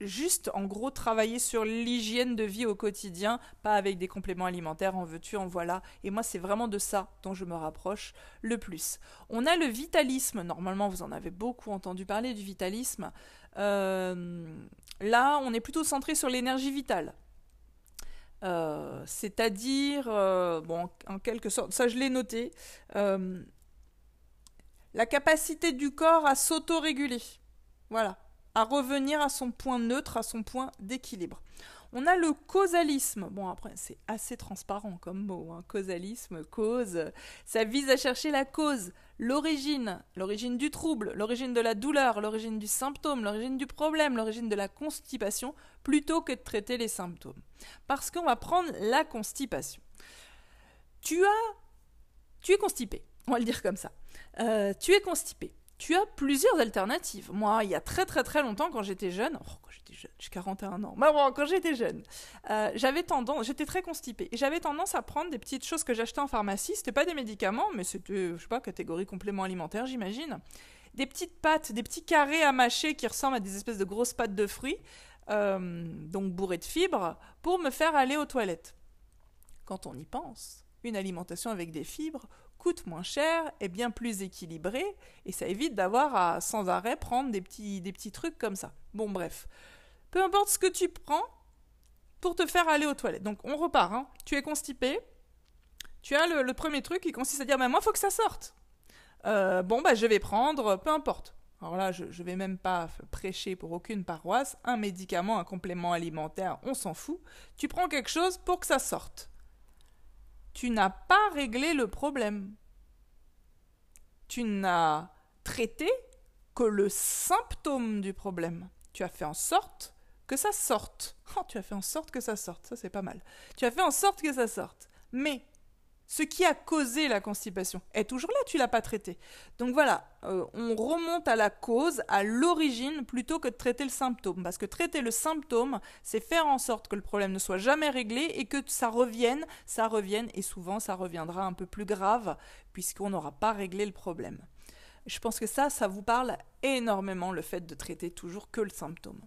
juste en gros travailler sur l'hygiène de vie au quotidien, pas avec des compléments alimentaires, en veux-tu, en voilà. Et moi, c'est vraiment de ça dont je me rapproche le plus. On a le vitalisme, normalement, vous en avez beaucoup entendu parler du vitalisme. Euh, là, on est plutôt centré sur l'énergie vitale. Euh, c'est-à-dire, euh, en quelque sorte, ça je l'ai noté, la capacité du corps à s'autoréguler. Voilà, à revenir à son point neutre, à son point d'équilibre. On a le causalisme. Bon, après, c'est assez transparent comme mot. Hein. Causalisme, cause. Ça vise à chercher la cause, l'origine, l'origine du trouble, l'origine de la douleur, l'origine du symptôme, l'origine du problème, l'origine de la constipation, plutôt que de traiter les symptômes. Parce qu'on va prendre la constipation. Tu as. Tu es constipé. On va le dire comme ça. Euh, tu es constipé tu as plusieurs alternatives. Moi, il y a très très très longtemps, quand j'étais jeune, oh, quand j'étais jeune, j'ai 41 ans, bon, quand j'étais jeune, euh, j'avais tendance, j'étais très constipée, et j'avais tendance à prendre des petites choses que j'achetais en pharmacie, c'était pas des médicaments, mais c'était, je sais pas, catégorie complément alimentaire, j'imagine. Des petites pâtes, des petits carrés à mâcher qui ressemblent à des espèces de grosses pâtes de fruits, euh, donc bourrées de fibres, pour me faire aller aux toilettes. Quand on y pense, une alimentation avec des fibres, coûte moins cher, est bien plus équilibré, et ça évite d'avoir à sans arrêt prendre des petits, des petits trucs comme ça. Bon, bref. Peu importe ce que tu prends pour te faire aller aux toilettes. Donc, on repart. Hein. Tu es constipé. Tu as le, premier truc qui consiste à dire Mais moi, il faut que ça sorte. Euh, bon, bah, je vais prendre, peu importe. Alors là, je ne vais même pas prêcher pour aucune paroisse. Un médicament, un complément alimentaire, on s'en fout. Tu prends quelque chose pour que ça sorte tu n'as pas réglé le problème. Tu n'as traité que le symptôme du problème. Tu as fait en sorte que ça sorte. Oh, tu as fait en sorte que ça sorte, ça c'est pas mal. Tu as fait en sorte que ça sorte. Mais ce qui a causé la constipation est toujours là, tu l'as pas traité. Donc voilà, euh, on remonte à la cause, à l'origine, plutôt que de traiter le symptôme. Parce que traiter le symptôme, c'est faire en sorte que le problème ne soit jamais réglé et que ça revienne, ça revienne, et souvent ça reviendra un peu plus grave, puisqu'on n'aura pas réglé le problème. Je pense que ça, ça vous parle énormément, le fait de traiter toujours que le symptôme.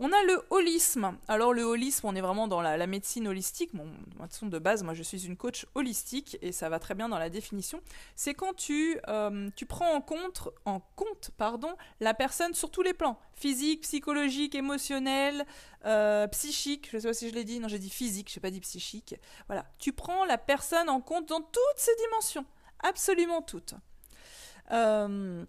On a le holisme. Alors le holisme, on est vraiment dans la, médecine holistique. Bon, de de base, moi je suis une coach holistique et ça va très bien dans la définition. C'est quand tu, euh, prends en compte, la personne sur tous les plans. Physique, psychologique, émotionnel, euh, psychique. Je ne sais pas si je l'ai dit. Non, j'ai dit physique, je n'ai pas dit psychique. Voilà. Tu prends la personne en compte dans toutes ses dimensions. Absolument toutes. Euh,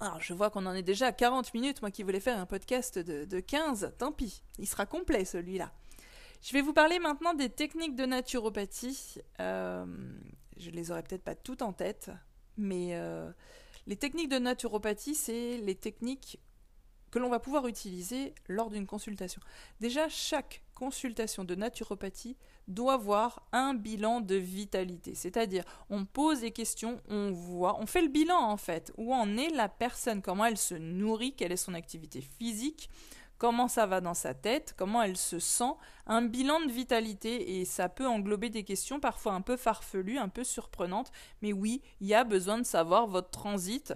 alors, je vois qu'on en est déjà à 40 minutes, moi qui voulais faire un podcast de, 15, tant pis, il sera complet celui-là. Je vais vous parler maintenant des techniques de naturopathie. Euh, je les aurai peut-être pas toutes en tête, mais euh, les techniques de naturopathie, c'est les techniques que l'on va pouvoir utiliser lors d'une consultation. Déjà, chaque consultation de naturopathie doit voir un bilan de vitalité. C'est-à-dire, on pose des questions, on voit, on fait le bilan en fait, où en est la personne, comment elle se nourrit, quelle est son activité physique, comment ça va dans sa tête, comment elle se sent, un bilan de vitalité et ça peut englober des questions parfois un peu farfelues, un peu surprenantes, mais oui, il y a besoin de savoir votre transit,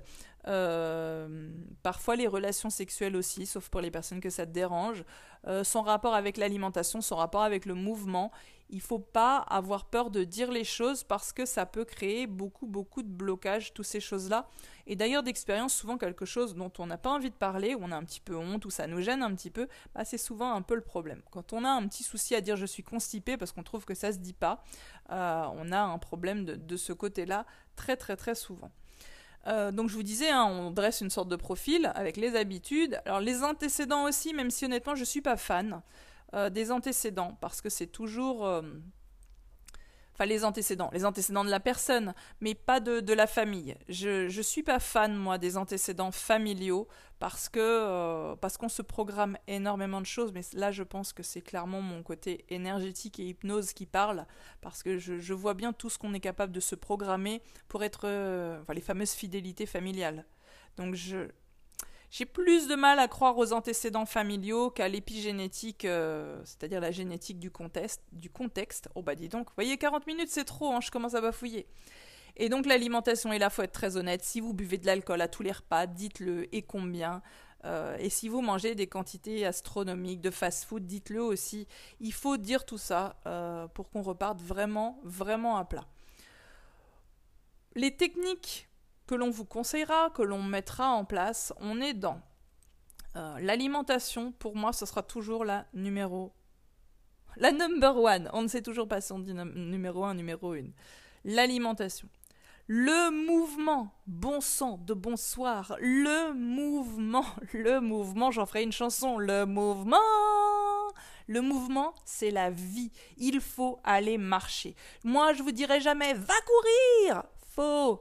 euh, parfois les relations sexuelles aussi, sauf pour les personnes que ça te dérange, euh, son rapport avec l'alimentation, son rapport avec le mouvement. Il faut pas avoir peur de dire les choses parce que ça peut créer beaucoup beaucoup de blocages, toutes ces choses-là. Et d'ailleurs d'expérience, souvent quelque chose dont on n'a pas envie de parler, ou on a un petit peu honte, ou ça nous gêne un petit peu, bah, c'est souvent un peu le problème. Quand on a un petit souci à dire je suis constipé parce qu'on trouve que ça se dit pas, euh, on a un problème de ce côté-là très très très souvent. Euh, donc je vous disais, hein, on dresse une sorte de profil avec les habitudes. Alors les antécédents aussi, même si honnêtement je ne suis pas fan euh, des antécédents, parce que c'est toujours... Enfin les antécédents, les antécédents de la personne, mais pas de, la famille. Je ne suis pas fan, moi, des antécédents familiaux, parce que euh, parce qu'on se programme énormément de choses, mais là, je pense que c'est clairement mon côté énergétique et hypnose qui parle, parce que je, vois bien tout ce qu'on est capable de se programmer pour être... Euh, enfin, les fameuses fidélités familiales. Donc je, j'ai plus de mal à croire aux antécédents familiaux qu'à l'épigénétique, euh, c'est-à-dire la génétique du contexte, du contexte. Oh bah dis donc, vous voyez, 40 minutes c'est trop, hein, je commence à bafouiller. Et donc l'alimentation est là, faut être très honnête. Si vous buvez de l'alcool à tous les repas, dites-le et combien. Euh, et si vous mangez des quantités astronomiques de fast-food, dites-le aussi. Il faut dire tout ça euh, pour qu'on reparte vraiment, vraiment à plat. Les techniques que l'on vous conseillera, que l'on mettra en place, on est dans euh, l'alimentation. Pour moi, ce sera toujours la numéro. La number one. On ne sait toujours pas si on dit numéro un, numéro une. L'alimentation. Le mouvement, bon sang de bonsoir, le mouvement, le mouvement, j'en ferai une chanson, le mouvement. Le mouvement, c'est la vie. Il faut aller marcher. Moi, je vous dirai jamais, va courir,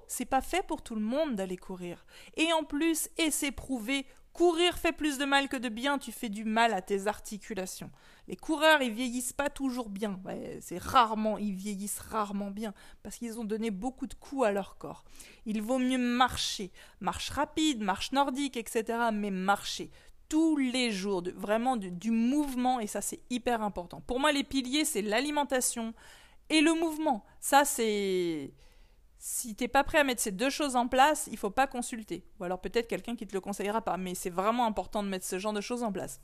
c'est pas fait pour tout le monde d'aller courir. Et en plus, et c'est prouvé, courir fait plus de mal que de bien, tu fais du mal à tes articulations. Les coureurs, ils vieillissent pas toujours bien. c'est rarement, ils vieillissent rarement bien parce qu'ils ont donné beaucoup de coups à leur corps. Il vaut mieux marcher, marche rapide, marche nordique, etc. Mais marcher tous les jours, vraiment du mouvement et ça c'est hyper important. Pour moi, les piliers, c'est l'alimentation et le mouvement. Ça c'est si t'es pas prêt à mettre ces deux choses en place, il faut pas consulter. Ou alors peut-être quelqu'un qui te le conseillera pas, mais c'est vraiment important de mettre ce genre de choses en place.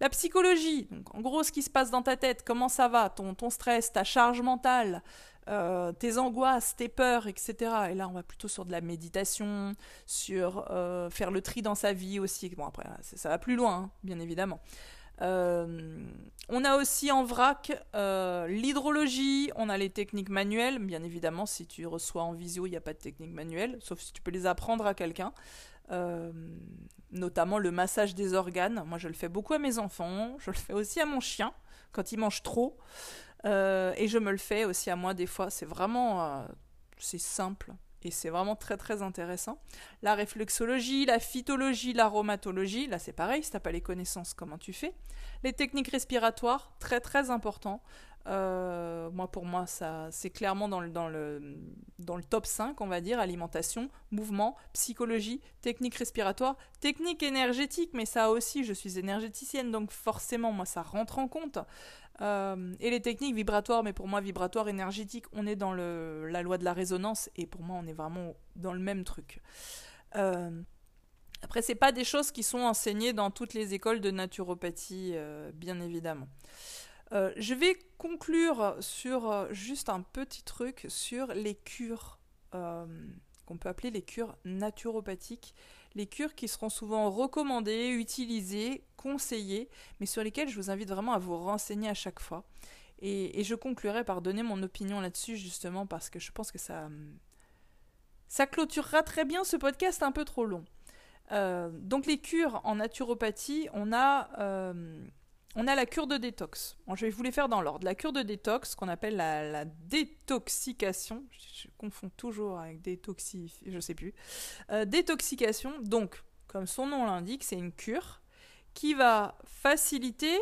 La psychologie, donc en gros ce qui se passe dans ta tête, comment ça va, ton, stress, ta charge mentale, euh, tes angoisses, tes peurs, etc. Et là on va plutôt sur de la méditation, sur euh, faire le tri dans sa vie aussi. Bon après ça va plus loin, hein, bien évidemment. Euh, on a aussi en vrac euh, l'hydrologie, on a les techniques manuelles. Bien évidemment, si tu reçois en visio, il n'y a pas de technique manuelle, sauf si tu peux les apprendre à quelqu'un. Euh, notamment le massage des organes. Moi, je le fais beaucoup à mes enfants. Je le fais aussi à mon chien quand il mange trop. et je me le fais aussi à moi des fois. C'est vraiment... c'est simple et c'est vraiment très très intéressant. La réflexologie, la phytologie, l'aromatologie, là c'est pareil, si t'as pas les connaissances, comment tu fais? Les techniques respiratoires, très très important. Euh, moi, pour moi, ça, c'est clairement dans le, dans, le, dans le top 5, on va dire, alimentation, mouvement, psychologie, technique respiratoire, technique énergétique, mais ça aussi, je suis énergéticienne, donc forcément, moi, ça rentre en compte. Euh, et les techniques vibratoires, mais pour moi, vibratoire, énergétique, on est dans la loi de la résonance, et pour moi, on est vraiment dans le même truc. Euh, après, c'est pas des choses qui sont enseignées dans toutes les écoles de naturopathie, euh, bien évidemment. Euh, je vais conclure sur juste un petit truc sur les cures qu'on peut appeler les cures naturopathiques, les cures qui seront souvent recommandées, utilisées, conseillées, mais sur lesquelles je vous invite vraiment à vous renseigner à chaque fois. Et, je conclurai par donner mon opinion là-dessus justement parce que je pense que ça, ça clôturera très bien ce podcast un peu trop long. Euh, donc les cures en naturopathie, on a, euh, on a la cure de détox. je vais vous les faire dans l'ordre. La cure de détox, qu'on appelle la, détoxication, je, confonds toujours avec détoxi, je sais plus. Euh, détoxication, donc, comme son nom l'indique, c'est une cure qui va faciliter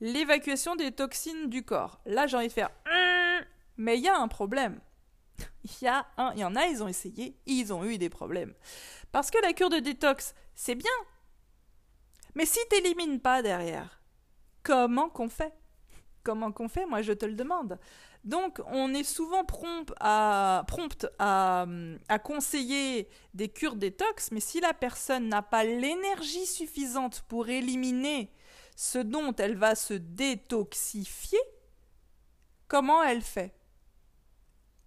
l'évacuation des toxines du corps. Là, j'ai envie de faire... Mais il y a un problème. Il y, y en a, ils ont essayé, ils ont eu des problèmes. Parce que la cure de détox, c'est bien. Mais si t'élimines pas derrière, comment qu'on fait? Comment qu'on fait? Moi, je te le demande. Donc, on est souvent prompt à, prompt conseiller des cures détox, mais si la personne n'a pas l'énergie suffisante pour éliminer ce dont elle va se détoxifier, comment elle fait?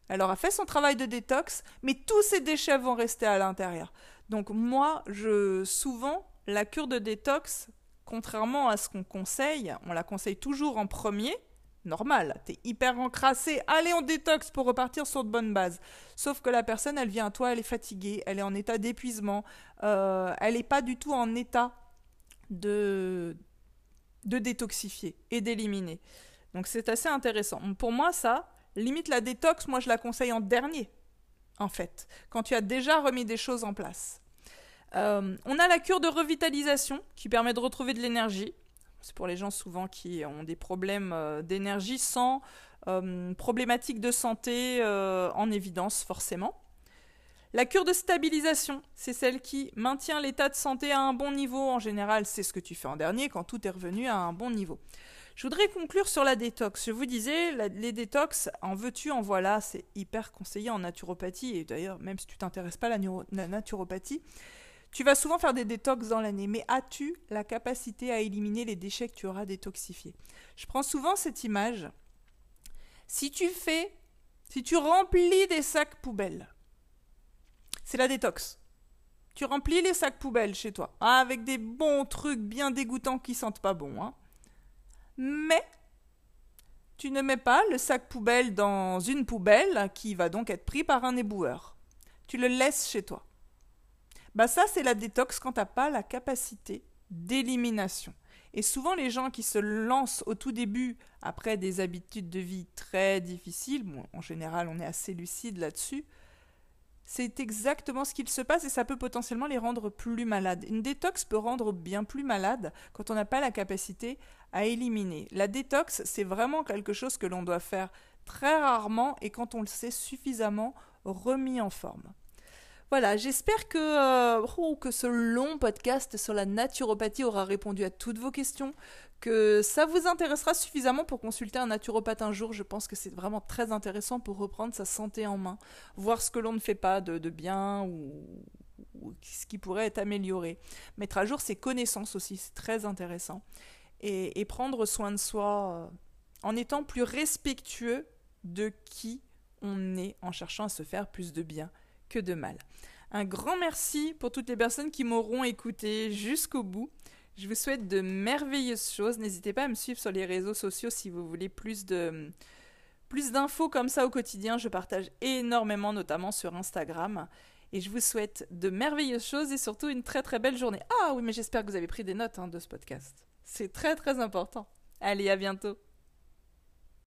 Elle aura fait son travail de détox, mais tous ces déchets vont rester à l'intérieur. Donc moi, je souvent la cure de détox, contrairement à ce qu'on conseille, on la conseille toujours en premier. Normal, t'es hyper encrassé, allez on détox pour repartir sur de bonnes bases. Sauf que la personne, elle vient à toi, elle est fatiguée, elle est en état d'épuisement, euh, elle n'est pas du tout en état de, de détoxifier et d'éliminer. Donc c'est assez intéressant. Pour moi, ça, limite la détox, moi je la conseille en dernier en fait, quand tu as déjà remis des choses en place. Euh, on a la cure de revitalisation qui permet de retrouver de l'énergie. C'est pour les gens souvent qui ont des problèmes euh, d'énergie sans euh, problématiques de santé en évidence forcément. La cure de stabilisation, c'est celle qui maintient l'état de santé à un bon niveau. En général, c'est ce que tu fais en dernier quand tout est revenu à un bon niveau. Je voudrais conclure sur la détox. Je vous disais, les détox, en veux-tu, en voilà, c'est hyper conseillé en naturopathie. Et d'ailleurs, même si tu t'intéresses pas à la, naturopathie, tu vas souvent faire des détox dans l'année. Mais as-tu la capacité à éliminer les déchets que tu auras détoxifiés? Je prends souvent cette image. Si tu fais, si tu remplis des sacs poubelles, c'est la détox. Tu remplis les sacs poubelles chez toi, hein, avec des bons trucs bien dégoûtants qui sentent pas bon. Hein mais tu ne mets pas le sac poubelle dans une poubelle qui va donc être pris par un éboueur. Tu le laisses chez toi. Bah ça c'est la détox quand t'as pas la capacité d'élimination. Et souvent les gens qui se lancent au tout début après des habitudes de vie très difficiles, en général on est assez lucide là-dessus, c'est exactement ce qu'il se passe et ça peut potentiellement les rendre plus malades. Une détox peut rendre bien plus malade quand on n'a pas la capacité à éliminer. La détox, c'est vraiment quelque chose que l'on doit faire très rarement et quand on le sait suffisamment remis en forme. Voilà, j'espère que, euh, oh, que ce long podcast sur la naturopathie aura répondu à toutes vos questions, que ça vous intéressera suffisamment pour consulter un naturopathe un jour. Je pense que c'est vraiment très intéressant pour reprendre sa santé en main, voir ce que l'on ne fait pas de, bien ou, ce qui pourrait être amélioré. Mettre à jour ses connaissances aussi, c'est très intéressant. Et, prendre soin de soi euh, en étant plus respectueux de qui on est en cherchant à se faire plus de bien que de mal. Un grand merci pour toutes les personnes qui m'auront écouté jusqu'au bout. Je vous souhaite de merveilleuses choses. N'hésitez pas à me suivre sur les réseaux sociaux si vous voulez plus de plus d'infos comme ça au quotidien. Je partage énormément, notamment sur Instagram. Et je vous souhaite de merveilleuses choses et surtout une très très belle journée. Ah oui, mais j'espère que vous avez pris des notes hein, de ce podcast. C'est très très important. Allez, à bientôt.